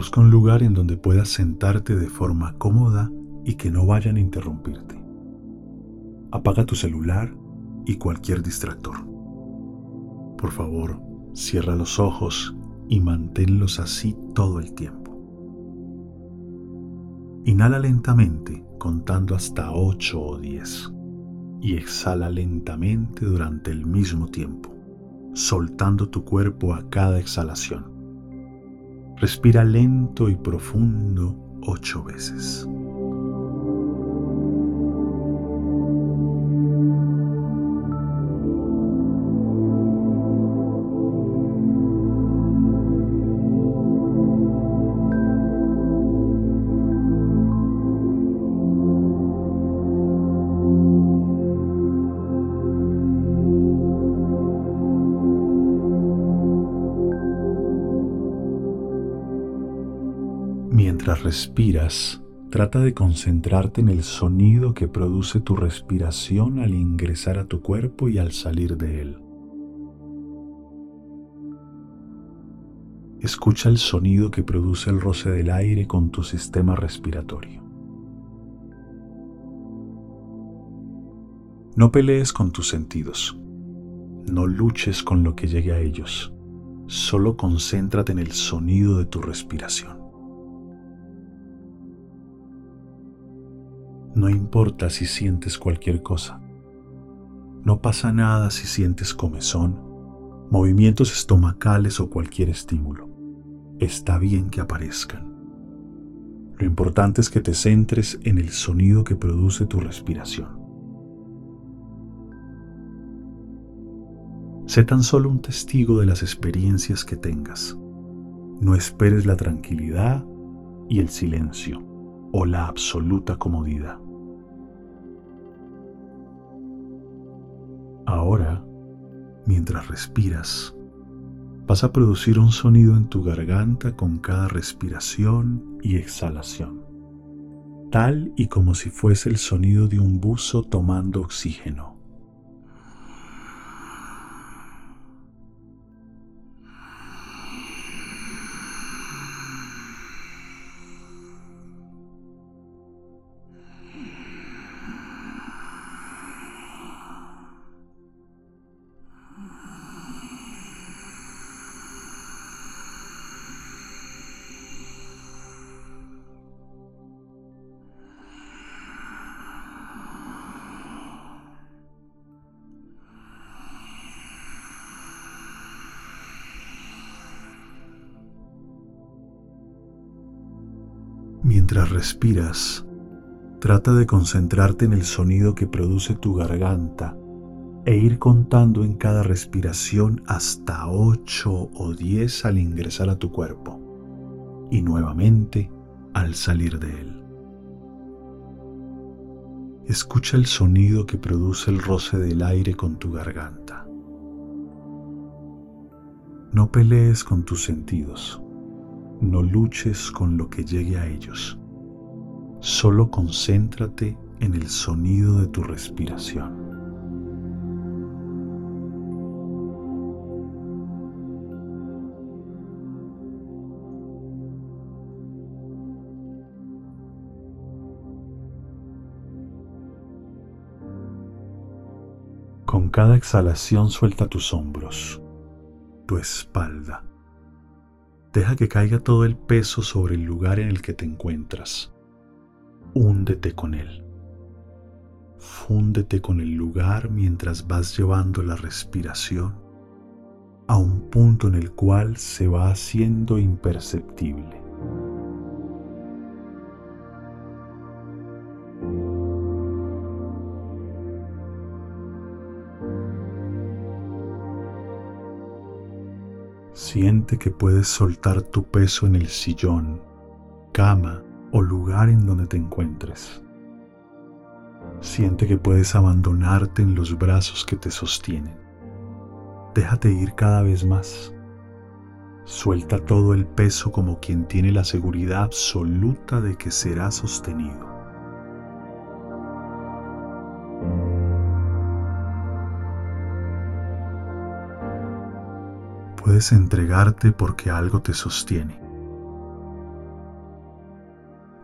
Busca un lugar en donde puedas sentarte de forma cómoda y que no vayan a interrumpirte. Apaga tu celular y cualquier distractor. Por favor, cierra los ojos y manténlos así todo el tiempo. Inhala lentamente contando hasta 8 o 10 y exhala lentamente durante el mismo tiempo, soltando tu cuerpo a cada exhalación. Respira lento y profundo 8 veces. Mientras respiras, trata de concentrarte en el sonido que produce tu respiración al ingresar a tu cuerpo y al salir de él. Escucha el sonido que produce el roce del aire con tu sistema respiratorio. No pelees con tus sentidos. No luches con lo que llegue a ellos. Solo concéntrate en el sonido de tu respiración. No importa si sientes cualquier cosa. No pasa nada si sientes comezón, movimientos estomacales o cualquier estímulo. Está bien que aparezcan. Lo importante es que te centres en el sonido que produce tu respiración. Sé tan solo un testigo de las experiencias que tengas. No esperes la tranquilidad y el silencio o la absoluta comodidad. Ahora, mientras respiras, vas a producir un sonido en tu garganta con cada respiración y exhalación, tal y como si fuese el sonido de un buzo tomando oxígeno. Mientras respiras, trata de concentrarte en el sonido que produce tu garganta e ir contando en cada respiración hasta 8 o 10 al ingresar a tu cuerpo y nuevamente al salir de él. Escucha el sonido que produce el roce del aire con tu garganta. No pelees con tus sentidos. No luches con lo que llegue a ellos. Solo concéntrate en el sonido de tu respiración. Con cada exhalación suelta tus hombros, tu espalda, Deja que caiga todo el peso sobre el lugar en el que te encuentras. Húndete con él. Fúndete con el lugar mientras vas llevando la respiración a un punto en el cual se va haciendo imperceptible. Siente que puedes soltar tu peso en el sillón, cama o lugar en donde te encuentres. Siente que puedes abandonarte en los brazos que te sostienen. Déjate ir cada vez más. Suelta todo el peso como quien tiene la seguridad absoluta de que será sostenido. Puedes entregarte porque algo te sostiene.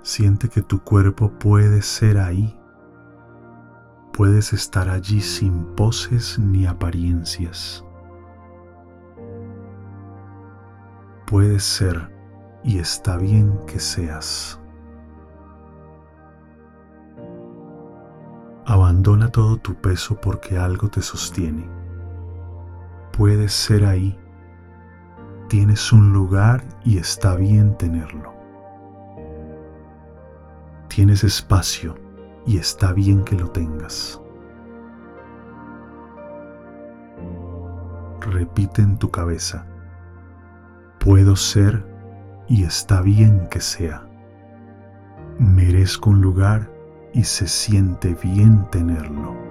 Siente que tu cuerpo puede ser ahí. Puedes estar allí sin poses ni apariencias. Puedes ser y está bien que seas. Abandona todo tu peso porque algo te sostiene. Puedes ser ahí. Tienes un lugar y está bien tenerlo. Tienes espacio y está bien que lo tengas. Repite en tu cabeza, puedo ser y está bien que sea. Merezco un lugar y se siente bien tenerlo.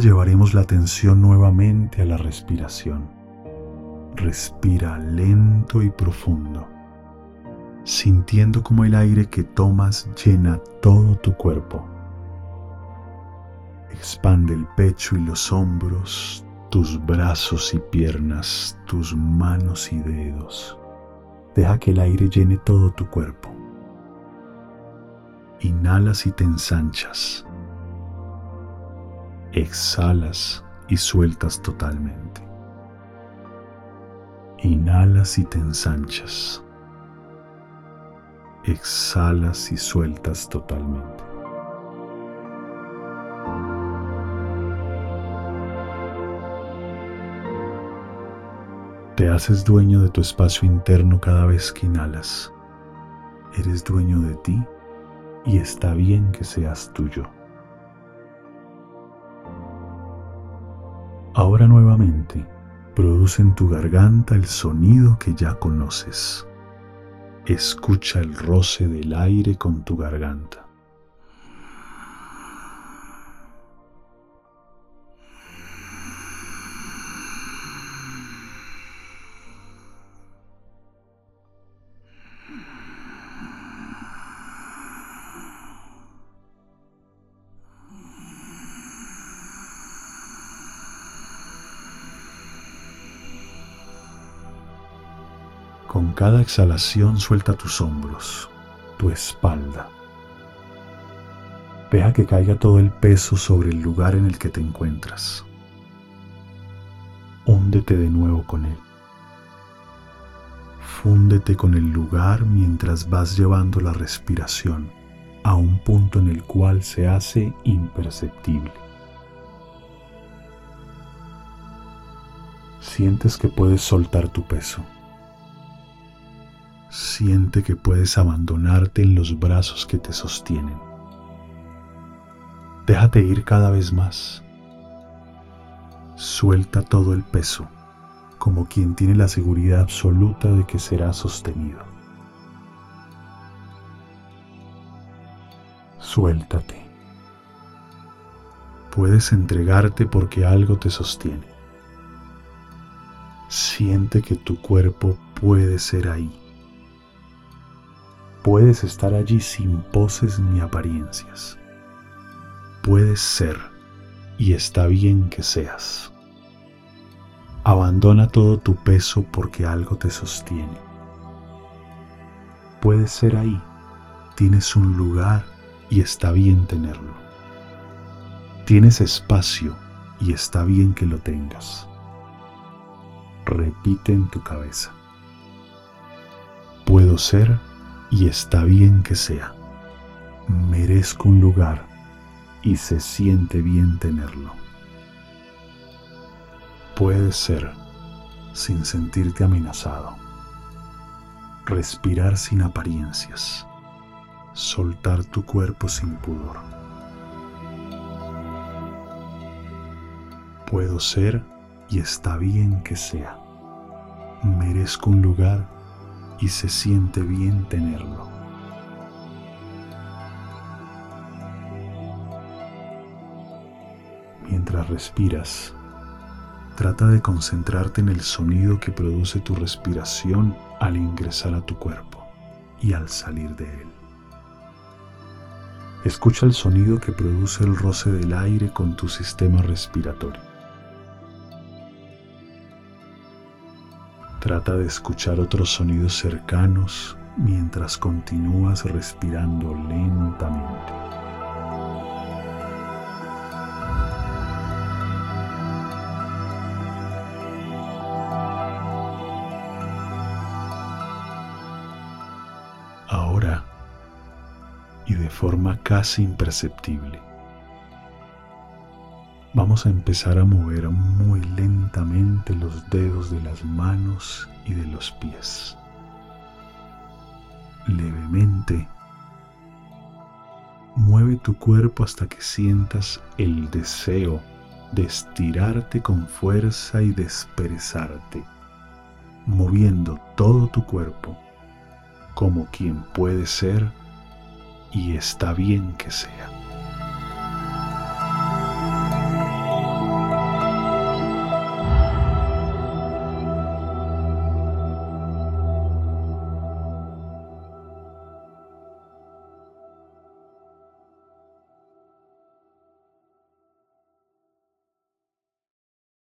Llevaremos la atención nuevamente a la respiración. Respira lento y profundo, sintiendo como el aire que tomas llena todo tu cuerpo. Expande el pecho y los hombros, tus brazos y piernas, tus manos y dedos. Deja que el aire llene todo tu cuerpo. Inhalas y te ensanchas. Exhalas y sueltas totalmente. Inhalas y te ensanchas. Exhalas y sueltas totalmente. Te haces dueño de tu espacio interno cada vez que inhalas. Eres dueño de ti y está bien que seas tuyo. Ahora nuevamente, produce en tu garganta el sonido que ya conoces. Escucha el roce del aire con tu garganta. Cada exhalación suelta tus hombros, tu espalda. Deja que caiga todo el peso sobre el lugar en el que te encuentras. Húndete de nuevo con él. Fúndete con el lugar mientras vas llevando la respiración a un punto en el cual se hace imperceptible. Sientes que puedes soltar tu peso Siente que puedes abandonarte en los brazos que te sostienen. Déjate ir cada vez más. Suelta todo el peso, como quien tiene la seguridad absoluta de que será sostenido. Suéltate. Puedes entregarte porque algo te sostiene. Siente que tu cuerpo puede ser ahí Puedes estar allí sin poses ni apariencias. Puedes ser y está bien que seas. Abandona todo tu peso porque algo te sostiene. Puedes ser ahí, tienes un lugar y está bien tenerlo. Tienes espacio y está bien que lo tengas. Repite en tu cabeza. Puedo ser y está bien que sea. Merezco un lugar y se siente bien tenerlo. Puedes ser sin sentirte amenazado. Respirar sin apariencias. Soltar tu cuerpo sin pudor. Puedo ser y está bien que sea. Merezco un lugar y se siente bien tenerlo. Mientras respiras, trata de concentrarte en el sonido que produce tu respiración al ingresar a tu cuerpo y al salir de él. Escucha el sonido que produce el roce del aire con tu sistema respiratorio. Trata de escuchar otros sonidos cercanos mientras continúas respirando lentamente. Ahora, y de forma casi imperceptible, vamos a empezar a mover muy lentamente los dedos de las manos y de los pies. Levemente, mueve tu cuerpo hasta que sientas el deseo de estirarte con fuerza y desperezarte, moviendo todo tu cuerpo como quien puede ser y está bien que sea.